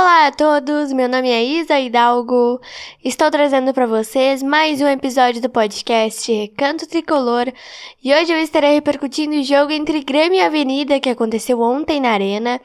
Olá a todos, meu nome é Isa Hidalgo. Estou trazendo para vocês mais um episódio do podcast Recanto Tricolor e hoje eu estarei repercutindo o jogo entre Grêmio e Avenida que aconteceu ontem na Arena.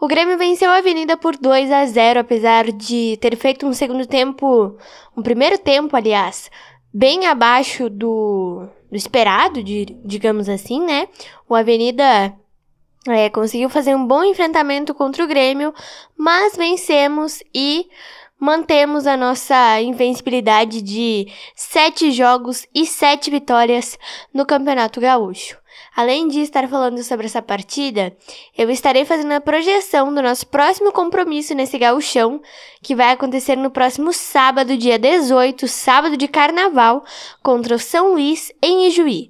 O Grêmio venceu a Avenida por 2 a 0, apesar de ter feito um segundo tempo, um primeiro tempo, aliás, bem abaixo do, do esperado, de, digamos assim, né? O Avenida é, conseguiu fazer um bom enfrentamento contra o Grêmio, mas vencemos e mantemos a nossa invencibilidade de sete jogos e sete vitórias no Campeonato Gaúcho. Além de estar falando sobre essa partida, eu estarei fazendo a projeção do nosso próximo compromisso nesse gauchão, que vai acontecer no próximo sábado, dia 18, sábado de carnaval, contra o São Luís, em Ijuí.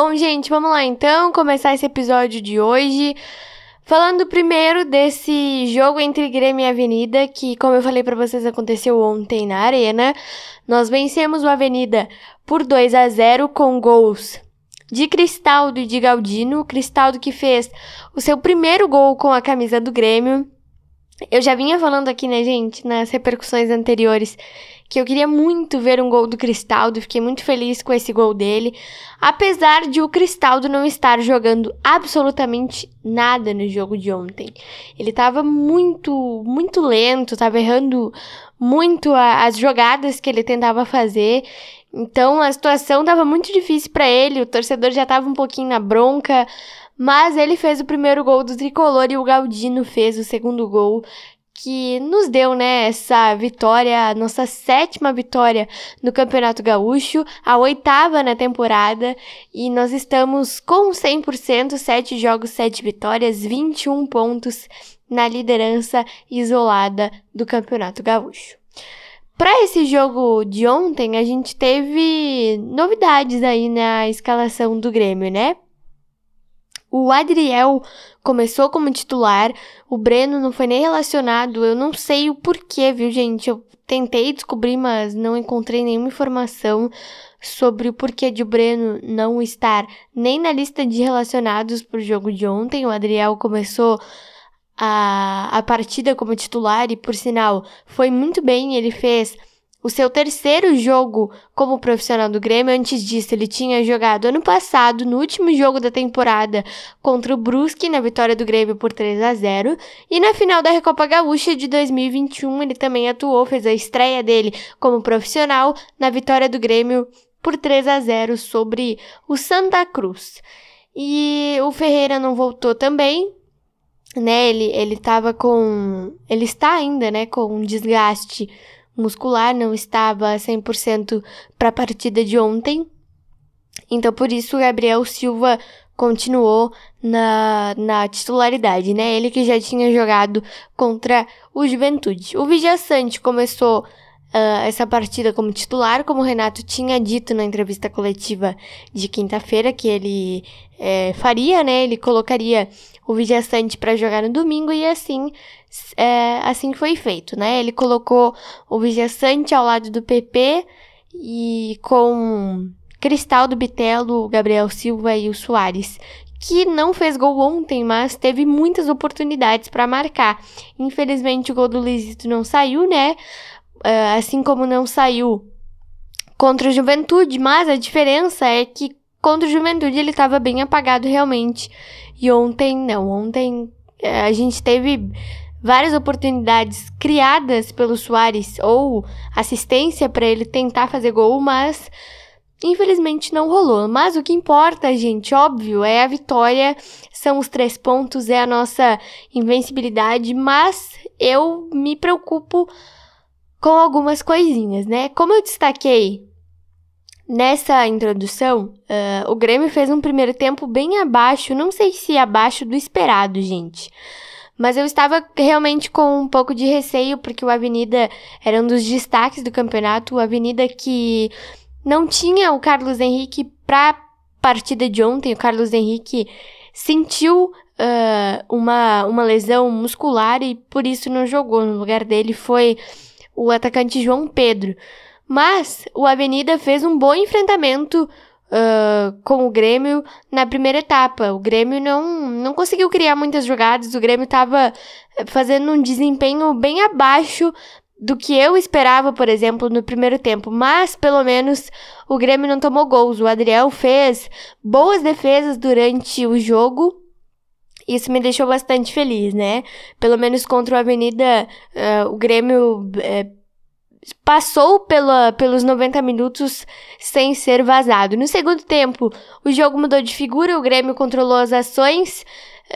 Bom, gente, vamos lá então começar esse episódio de hoje. Falando primeiro desse jogo entre Grêmio e Avenida, que, como eu falei para vocês, aconteceu ontem na Arena. Nós vencemos o Avenida por 2 a 0 com gols de Cristaldo e de Galdino. Cristaldo que fez o seu primeiro gol com a camisa do Grêmio. Eu já vinha falando aqui, né, gente, nas repercussões anteriores, que eu queria muito ver um gol do Cristaldo, fiquei muito feliz com esse gol dele, apesar de o Cristaldo não estar jogando absolutamente nada no jogo de ontem. Ele estava muito, muito lento, estava errando muito a, as jogadas que ele tentava fazer. Então a situação estava muito difícil para ele, o torcedor já estava um pouquinho na bronca, mas ele fez o primeiro gol do tricolor e o Galdino fez o segundo gol, que nos deu, né, essa vitória, nossa sétima vitória no Campeonato Gaúcho, a oitava na temporada, e nós estamos com 100%, 7 jogos, 7 vitórias, 21 pontos na liderança isolada do Campeonato Gaúcho. Para esse jogo de ontem, a gente teve novidades aí na escalação do Grêmio, né? O Adriel começou como titular, o Breno não foi nem relacionado, eu não sei o porquê, viu, gente? Eu tentei descobrir, mas não encontrei nenhuma informação sobre o porquê de o Breno não estar nem na lista de relacionados para o jogo de ontem. O Adriel começou a, a partida como titular e, por sinal, foi muito bem. Ele fez o seu terceiro jogo como profissional do Grêmio. Antes disso, ele tinha jogado ano passado, no último jogo da temporada, contra o Brusque, na vitória do Grêmio por 3 a 0 E na final da Recopa Gaúcha de 2021, ele também atuou, fez a estreia dele como profissional na vitória do Grêmio por 3 a 0 sobre o Santa Cruz. E o Ferreira não voltou também, né? Ele, ele tava com. Ele está ainda, né? Com um desgaste muscular, não estava 100% para a partida de ontem. Então, por isso, o Gabriel Silva continuou na, na titularidade, né? Ele que já tinha jogado contra o Juventude. O Vijaçante começou uh, essa partida como titular, como o Renato tinha dito na entrevista coletiva de quinta-feira que ele é, faria, né? Ele colocaria o Vijaçante para jogar no domingo e assim é, assim foi feito, né? Ele colocou o Vijaçante ao lado do PP e com Cristal do Bitelo, Gabriel Silva e o Soares, que não fez gol ontem, mas teve muitas oportunidades para marcar. Infelizmente o gol do Luizito não saiu, né? Uh, assim como não saiu contra o Juventude, mas a diferença é que contra o Juventude ele estava bem apagado realmente. E ontem não, ontem é, a gente teve várias oportunidades criadas pelo Soares ou assistência para ele tentar fazer gol, mas infelizmente não rolou. Mas o que importa, gente, óbvio, é a vitória, são os três pontos, é a nossa invencibilidade, mas eu me preocupo com algumas coisinhas, né? Como eu destaquei nessa introdução, uh, o Grêmio fez um primeiro tempo bem abaixo, não sei se abaixo do esperado, gente. Mas eu estava realmente com um pouco de receio, porque o Avenida era um dos destaques do campeonato. O Avenida que não tinha o Carlos Henrique para partida de ontem. O Carlos Henrique sentiu uh, uma, uma lesão muscular e por isso não jogou. No lugar dele foi o atacante João Pedro. Mas o Avenida fez um bom enfrentamento uh, com o Grêmio na primeira etapa. O Grêmio não, não conseguiu criar muitas jogadas, o Grêmio estava eh, fazendo um desempenho bem abaixo do que eu esperava, por exemplo, no primeiro tempo. Mas, pelo menos, o Grêmio não tomou gols. O Adriel fez boas defesas durante o jogo. Isso me deixou bastante feliz, né? Pelo menos contra o Avenida, uh, o Grêmio uh, passou pela, pelos 90 minutos sem ser vazado. No segundo tempo, o jogo mudou de figura, o Grêmio controlou as ações.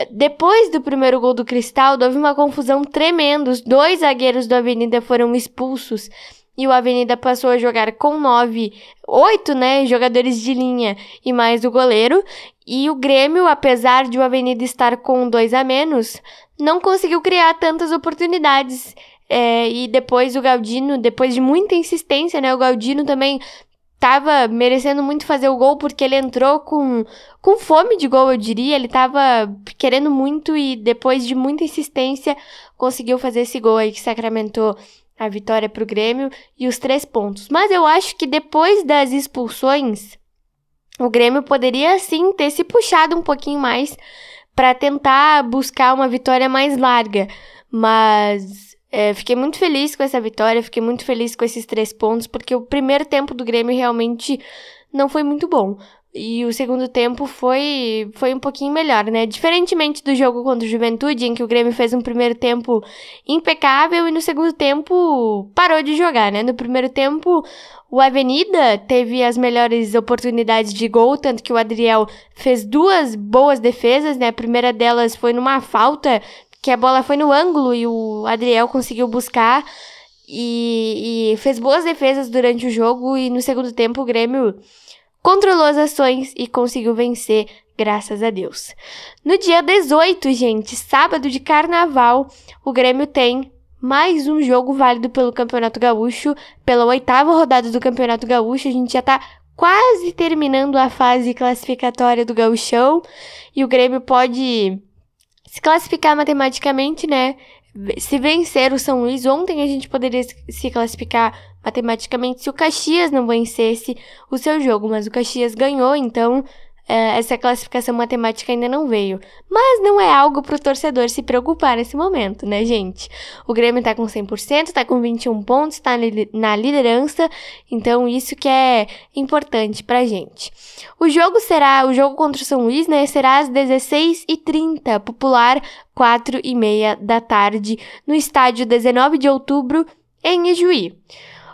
Depois do primeiro gol do Cristal, houve uma confusão tremenda. Os dois zagueiros do Avenida foram expulsos e o Avenida passou a jogar com nove, oito, né, jogadores de linha e mais o goleiro. E o Grêmio, apesar de o Avenida estar com dois a menos, não conseguiu criar tantas oportunidades. É, e depois o Galdino, depois de muita insistência, né? O Galdino também tava merecendo muito fazer o gol porque ele entrou com, com fome de gol, eu diria. Ele tava querendo muito e depois de muita insistência conseguiu fazer esse gol aí que sacramentou a vitória pro Grêmio e os três pontos. Mas eu acho que depois das expulsões, o Grêmio poderia sim ter se puxado um pouquinho mais para tentar buscar uma vitória mais larga. Mas é, fiquei muito feliz com essa vitória, fiquei muito feliz com esses três pontos, porque o primeiro tempo do Grêmio realmente não foi muito bom. E o segundo tempo foi, foi um pouquinho melhor, né? Diferentemente do jogo contra o Juventude, em que o Grêmio fez um primeiro tempo impecável e no segundo tempo parou de jogar, né? No primeiro tempo, o Avenida teve as melhores oportunidades de gol, tanto que o Adriel fez duas boas defesas, né? A primeira delas foi numa falta que a bola foi no ângulo e o Adriel conseguiu buscar e, e, fez boas defesas durante o jogo e no segundo tempo o Grêmio controlou as ações e conseguiu vencer, graças a Deus. No dia 18, gente, sábado de carnaval, o Grêmio tem mais um jogo válido pelo Campeonato Gaúcho, pela oitava rodada do Campeonato Gaúcho, a gente já tá quase terminando a fase classificatória do Gauchão e o Grêmio pode se classificar matematicamente, né? Se vencer o São Luís, ontem a gente poderia se classificar matematicamente se o Caxias não vencesse o seu jogo, mas o Caxias ganhou, então essa classificação matemática ainda não veio. Mas não é algo para o torcedor se preocupar nesse momento, né, gente? O Grêmio está com 100%, está com 21 pontos, está na liderança, então isso que é importante para gente. O jogo será, o jogo contra o São Luís, né, será às 16h30, popular 4 e meia da tarde, no estádio 19 de outubro, em Ijuí.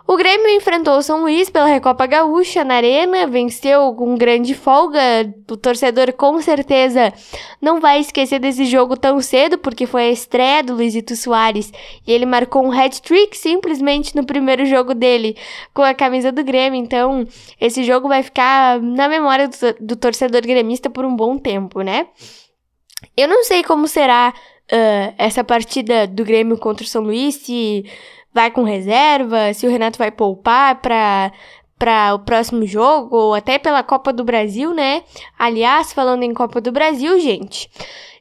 O Grêmio enfrentou o São Luís pela Recopa Gaúcha na Arena, venceu com grande folga. O torcedor com certeza não vai esquecer desse jogo tão cedo, porque foi a estreia do Luizito Soares e ele marcou um hat-trick simplesmente no primeiro jogo dele com a camisa do Grêmio. Então, esse jogo vai ficar na memória do, do torcedor gremista por um bom tempo, né? Eu não sei como será uh, essa partida do Grêmio contra o São Luís, se vai com reserva, se o Renato vai poupar para para o próximo jogo, ou até pela Copa do Brasil, né? Aliás, falando em Copa do Brasil, gente,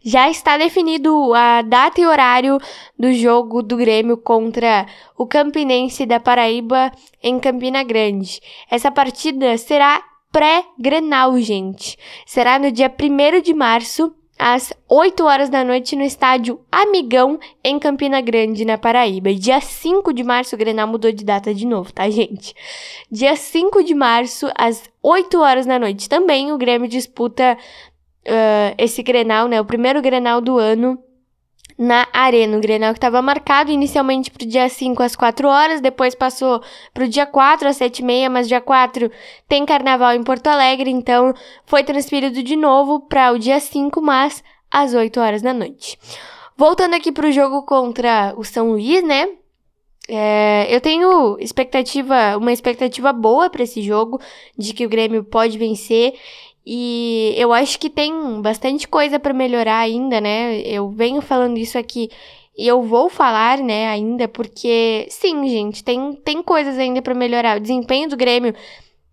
já está definido a data e horário do jogo do Grêmio contra o Campinense da Paraíba em Campina Grande. Essa partida será pré-grenal, gente. Será no dia 1 de março, às 8 horas da noite no estádio Amigão, em Campina Grande, na Paraíba. Dia 5 de março, o Grenal mudou de data de novo, tá, gente? Dia 5 de março, às 8 horas da noite. Também o Grêmio disputa uh, esse Grenal, né? O primeiro Grenal do ano na Arena. O Grenal que estava marcado inicialmente para o dia 5 às 4 horas, depois passou para o dia 4 às 7 e meia, mas dia 4 tem carnaval em Porto Alegre, então foi transferido de novo para o dia 5, mas às 8 horas da noite. Voltando aqui para o jogo contra o São Luís, né? É, eu tenho expectativa, uma expectativa boa para esse jogo, de que o Grêmio pode vencer. E eu acho que tem bastante coisa para melhorar ainda, né? Eu venho falando isso aqui e eu vou falar, né, ainda, porque sim, gente, tem, tem coisas ainda para melhorar. O desempenho do Grêmio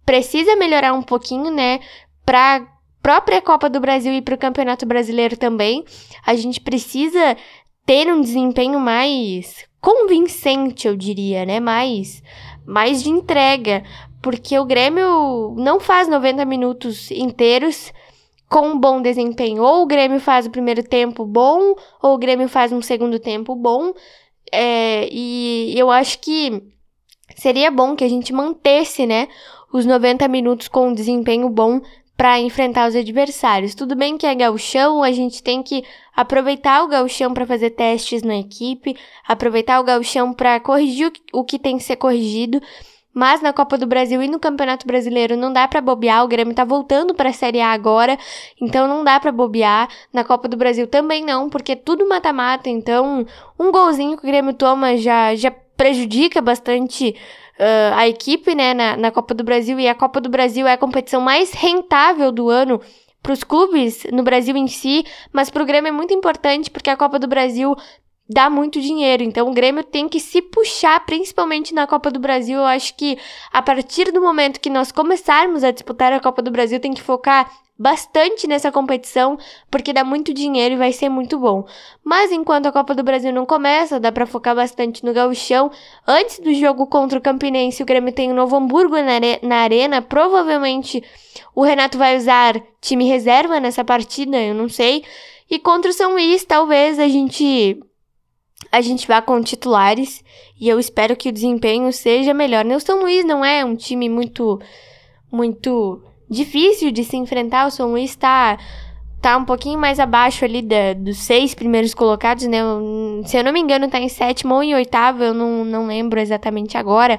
precisa melhorar um pouquinho, né, pra própria Copa do Brasil e para o Campeonato Brasileiro também. A gente precisa ter um desempenho mais convincente, eu diria, né? Mais, mais de entrega porque o Grêmio não faz 90 minutos inteiros com um bom desempenho. Ou o Grêmio faz o primeiro tempo bom, ou o Grêmio faz um segundo tempo bom. É, e eu acho que seria bom que a gente mantesse, né, os 90 minutos com um desempenho bom para enfrentar os adversários. Tudo bem que é gauchão, a gente tem que aproveitar o gauchão para fazer testes na equipe, aproveitar o gauchão para corrigir o que tem que ser corrigido, mas na Copa do Brasil e no Campeonato Brasileiro não dá para bobear, o Grêmio tá voltando para a Série A agora, então não dá para bobear. Na Copa do Brasil também não, porque é tudo mata-mata, então um golzinho que o Grêmio toma já já prejudica bastante uh, a equipe, né, na, na Copa do Brasil, e a Copa do Brasil é a competição mais rentável do ano para os clubes no Brasil em si, mas para o Grêmio é muito importante porque a Copa do Brasil dá muito dinheiro. Então o Grêmio tem que se puxar, principalmente na Copa do Brasil. Eu acho que a partir do momento que nós começarmos a disputar a Copa do Brasil, tem que focar bastante nessa competição, porque dá muito dinheiro e vai ser muito bom. Mas enquanto a Copa do Brasil não começa, dá para focar bastante no gauchão. Antes do jogo contra o Campinense, o Grêmio tem o Novo Hamburgo na, na arena. Provavelmente o Renato vai usar time reserva nessa partida, eu não sei. E contra o São Luís, talvez a gente a gente vá com titulares e eu espero que o desempenho seja melhor. O São Luís não é um time muito muito difícil de se enfrentar. O São Luís está tá um pouquinho mais abaixo ali da, dos seis primeiros colocados, né? Se eu não me engano, tá em sétimo ou em oitavo, eu não, não lembro exatamente agora.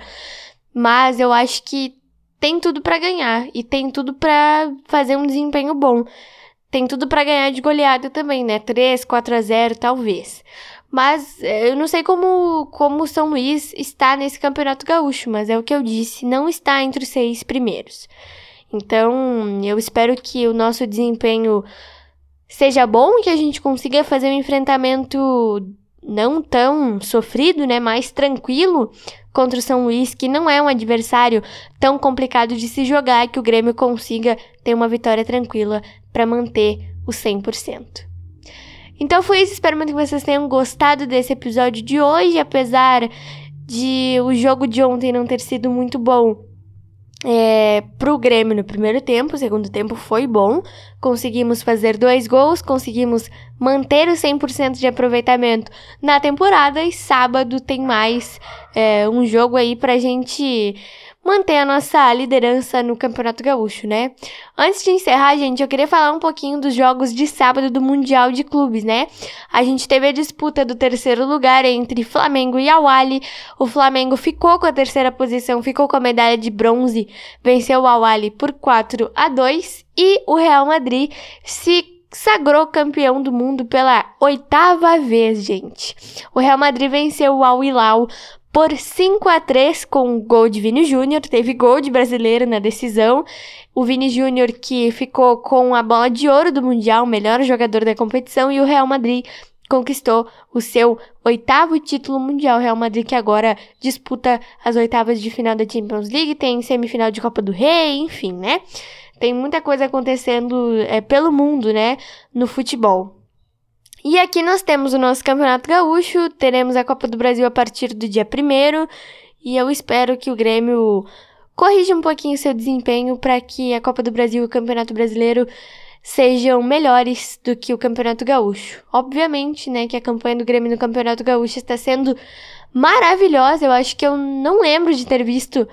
Mas eu acho que tem tudo para ganhar e tem tudo para fazer um desempenho bom. Tem tudo para ganhar de goleada também, né? 3, 4 a 0, talvez. Mas eh, eu não sei como, como o São Luís está nesse campeonato gaúcho, mas é o que eu disse, não está entre os seis primeiros. Então, eu espero que o nosso desempenho seja bom, que a gente consiga fazer um enfrentamento não tão sofrido, né, mais tranquilo contra o São Luís, que não é um adversário tão complicado de se jogar, que o Grêmio consiga ter uma vitória tranquila para manter o 100%. Então foi isso, espero muito que vocês tenham gostado desse episódio de hoje, apesar de o jogo de ontem não ter sido muito bom. É, pro Grêmio no primeiro tempo, o segundo tempo foi bom. Conseguimos fazer dois gols, conseguimos manter o 100% de aproveitamento na temporada. E sábado tem mais é, um jogo aí pra gente manter a nossa liderança no Campeonato Gaúcho, né? Antes de encerrar, gente, eu queria falar um pouquinho dos jogos de sábado do Mundial de Clubes, né? A gente teve a disputa do terceiro lugar entre Flamengo e Awali. O Flamengo ficou com a terceira posição, ficou com a medalha de bronze, venceu o Awali por 4 a 2 e o Real Madrid se sagrou campeão do mundo pela oitava vez, gente. O Real Madrid venceu o Al Hilal por 5 a 3 com gol de Vini Júnior. Teve gol de brasileiro na decisão. O Vini Júnior que ficou com a bola de ouro do Mundial, melhor jogador da competição, e o Real Madrid conquistou o seu oitavo título mundial. Real Madrid que agora disputa as oitavas de final da Champions League, tem semifinal de Copa do Rei, enfim, né? Tem muita coisa acontecendo é, pelo mundo, né, no futebol. E aqui nós temos o nosso Campeonato Gaúcho, teremos a Copa do Brasil a partir do dia 1 e eu espero que o Grêmio corrija um pouquinho seu desempenho para que a Copa do Brasil e o Campeonato Brasileiro sejam melhores do que o Campeonato Gaúcho. Obviamente, né, que a campanha do Grêmio no Campeonato Gaúcho está sendo maravilhosa. Eu acho que eu não lembro de ter visto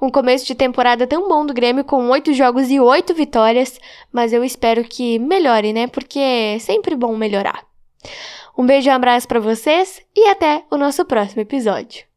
um começo de temporada tão bom do Grêmio com oito jogos e oito vitórias, mas eu espero que melhore, né? Porque é sempre bom melhorar. Um beijo e um abraço para vocês e até o nosso próximo episódio.